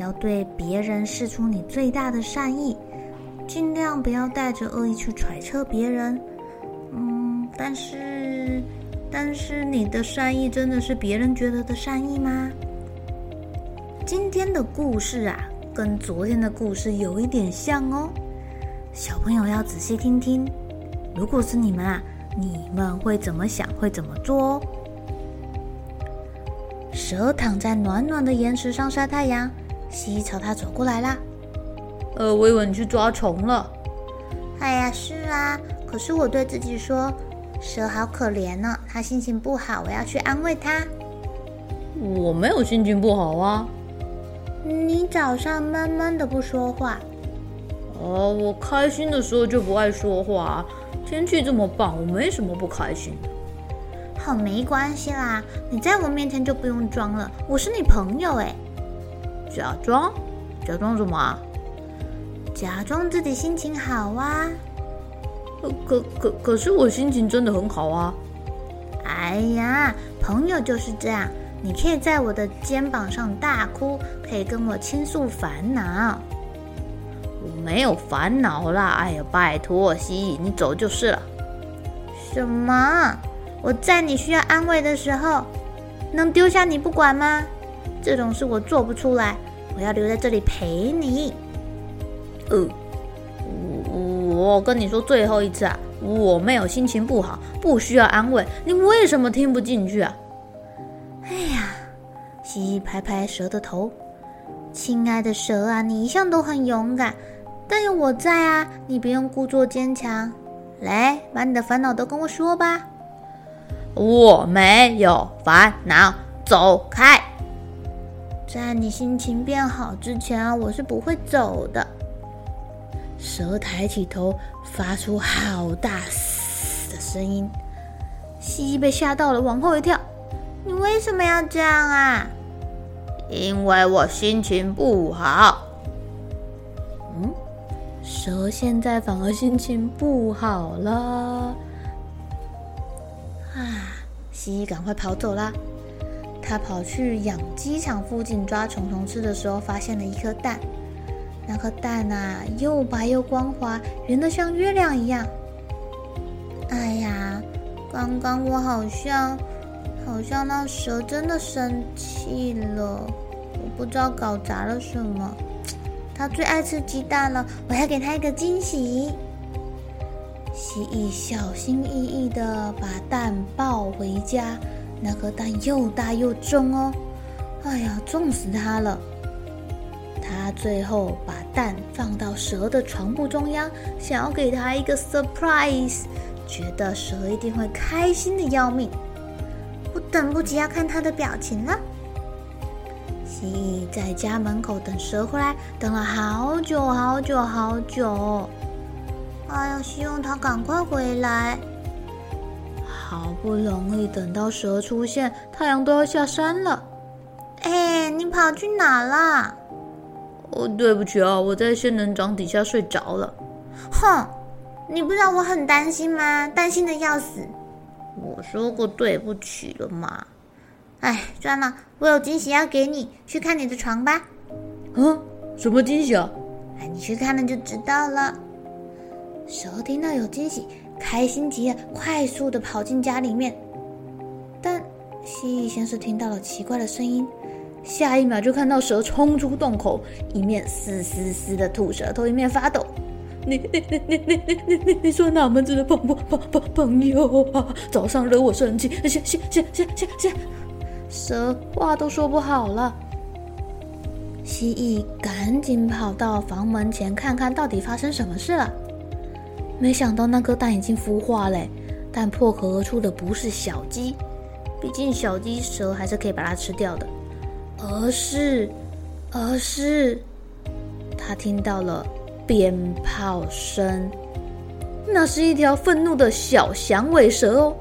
要对别人释出你最大的善意，尽量不要带着恶意去揣测别人。嗯，但是，但是你的善意真的是别人觉得的善意吗？今天的故事啊，跟昨天的故事有一点像哦，小朋友要仔细听听。如果是你们啊。你们会怎么想？会怎么做哦？蛇躺在暖暖的岩石上晒太阳，蜥蜴朝他走过来啦。呃，我以为你去抓虫了。哎呀，是啊，可是我对自己说，蛇好可怜呢，它心情不好，我要去安慰它。我没有心情不好啊。你早上闷闷的不说话。哦，我开心的时候就不爱说话。天气这么棒，我没什么不开心的。好，没关系啦，你在我面前就不用装了，我是你朋友哎。假装？假装什么？假装自己心情好啊。可可可是我心情真的很好啊。哎呀，朋友就是这样，你可以在我的肩膀上大哭，可以跟我倾诉烦恼。我没有烦恼啦！哎呀，拜托，蜥蜴，你走就是了。什么？我在你需要安慰的时候，能丢下你不管吗？这种事我做不出来，我要留在这里陪你。呃，我我跟你说最后一次啊，我没有心情不好，不需要安慰。你为什么听不进去啊？哎呀，蜥蜴拍拍蛇的头，亲爱的蛇啊，你一向都很勇敢。但有我在啊，你不用故作坚强。来，把你的烦恼都跟我说吧。我没有烦恼，走开。在你心情变好之前啊，我是不会走的。蛇抬起头，发出好大嘶的声音。蜥蜴被吓到了，往后一跳。你为什么要这样啊？因为我心情不好。嗯蛇现在反而心情不好了，啊！蜥蜴赶快跑走啦！他跑去养鸡场附近抓虫虫吃的时候，发现了一颗蛋。那颗蛋啊，又白又光滑，圆得像月亮一样。哎呀，刚刚我好像好像那蛇真的生气了，我不知道搞砸了什么。他最爱吃鸡蛋了，我要给他一个惊喜。蜥蜴小心翼翼地把蛋抱回家，那颗蛋又大又重哦，哎呀，重死它了。它最后把蛋放到蛇的床铺中央，想要给它一个 surprise，觉得蛇一定会开心的要命。我等不及要看他的表情了。蜥蜴在家门口等蛇回来，等了好久好久好久。哎呀，希望它赶快回来。好不容易等到蛇出现，太阳都要下山了。哎，你跑去哪了？哦，对不起啊，我在仙人掌底下睡着了。哼，你不知道我很担心吗？担心的要死。我说过对不起了嘛。哎，算了，我有惊喜要给你，去看你的床吧。嗯，什么惊喜啊？哎，你去看了就知道了。蛇听到有惊喜，开心极了，快速地跑进家里面。但蜥蜴先是听到了奇怪的声音，下一秒就看到蛇冲出洞口，一面嘶嘶嘶的吐舌头，一面发抖。你你你你你你你你你说哪门子的朋朋朋朋朋友啊？早上惹我生气，现现现现现现，蛇话都说不好了。蜥蜴赶紧跑到房门前看看到底发生什么事了。没想到那颗蛋已经孵化嘞，但破壳而出的不是小鸡，毕竟小鸡蛇还是可以把它吃掉的，而是，而是，他听到了。鞭炮声，那是一条愤怒的小响尾蛇哦！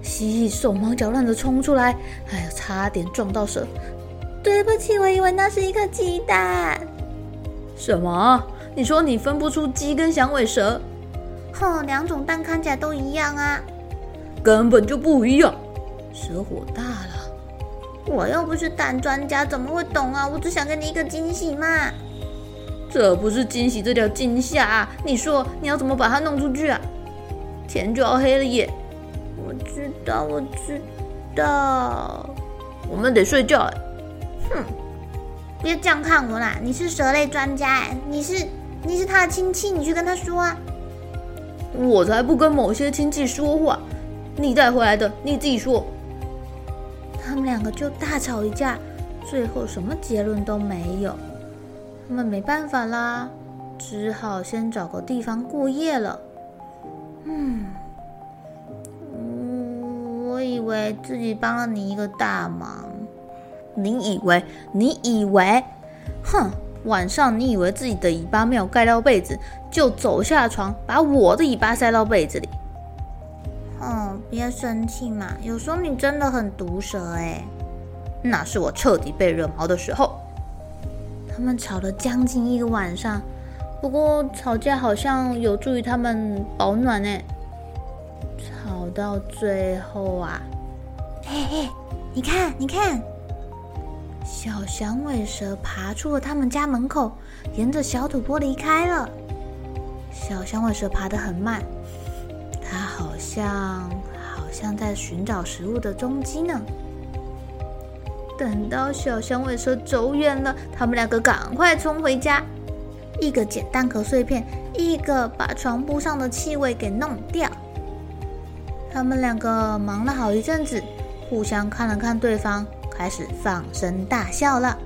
蜥蜴手忙脚乱的冲出来，哎呀，差点撞到蛇。对不起，我以为那是一颗鸡蛋。什么？你说你分不出鸡跟响尾蛇？哼，两种蛋看起来都一样啊，根本就不一样。蛇火大了，我又不是蛋专家，怎么会懂啊？我只想给你一个惊喜嘛。这不是惊喜，这叫惊吓啊！你说你要怎么把它弄出去啊？天就要黑了耶！我知道，我知道，我们得睡觉哎。哼，别这样看我啦！你是蛇类专家哎，你是你是他的亲戚，你去跟他说啊。我才不跟某些亲戚说话，你带回来的，你自己说。他们两个就大吵一架，最后什么结论都没有。他们没办法啦，只好先找个地方过夜了。嗯，我以为自己帮了你一个大忙。你以为？你以为？哼！晚上你以为自己的尾巴没有盖到被子，就走下床把我的尾巴塞到被子里。哦，别生气嘛，有时候你真的很毒舌哎。那是我彻底被惹毛的时候。他们吵了将近一个晚上，不过吵架好像有助于他们保暖呢。吵到最后啊，嘿嘿，你看，你看，小响尾蛇爬出了他们家门口，沿着小土坡离开了。小响尾蛇爬得很慢，它好像好像在寻找食物的踪迹呢。等到小响尾蛇走远了，他们两个赶快冲回家，一个捡蛋壳碎片，一个把床铺上的气味给弄掉。他们两个忙了好一阵子，互相看了看对方，开始放声大笑了。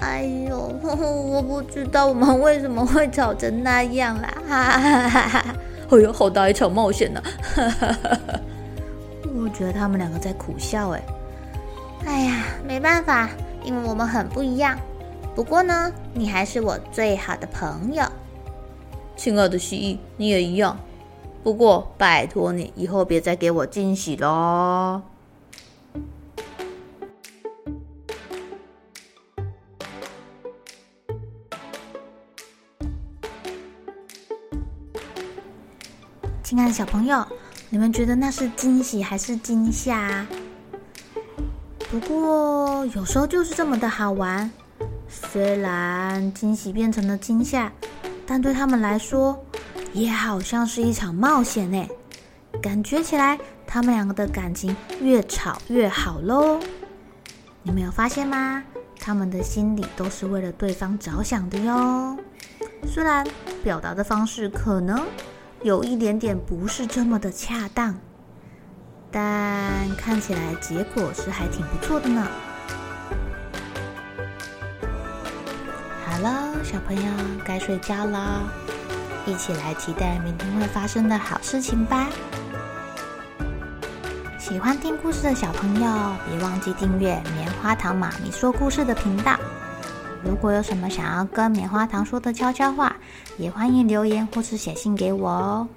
哎呦，我不知道我们为什么会吵成那样啦！哈哈哈哈！哎呦，好大一场冒险呢！哈哈哈哈！我觉得他们两个在苦笑，哎。哎呀，没办法，因为我们很不一样。不过呢，你还是我最好的朋友。亲爱的蜥蜴，你也一样。不过拜托你，以后别再给我惊喜喽。亲爱的小朋友，你们觉得那是惊喜还是惊吓？不过有时候就是这么的好玩，虽然惊喜变成了惊吓，但对他们来说也好像是一场冒险呢。感觉起来他们两个的感情越吵越好喽。你没有发现吗？他们的心里都是为了对方着想的哟。虽然表达的方式可能有一点点不是这么的恰当。但看起来结果是还挺不错的呢。好了，小朋友该睡觉了，一起来期待明天会发生的好事情吧。喜欢听故事的小朋友，别忘记订阅棉花糖妈咪说故事的频道。如果有什么想要跟棉花糖说的悄悄话，也欢迎留言或是写信给我哦。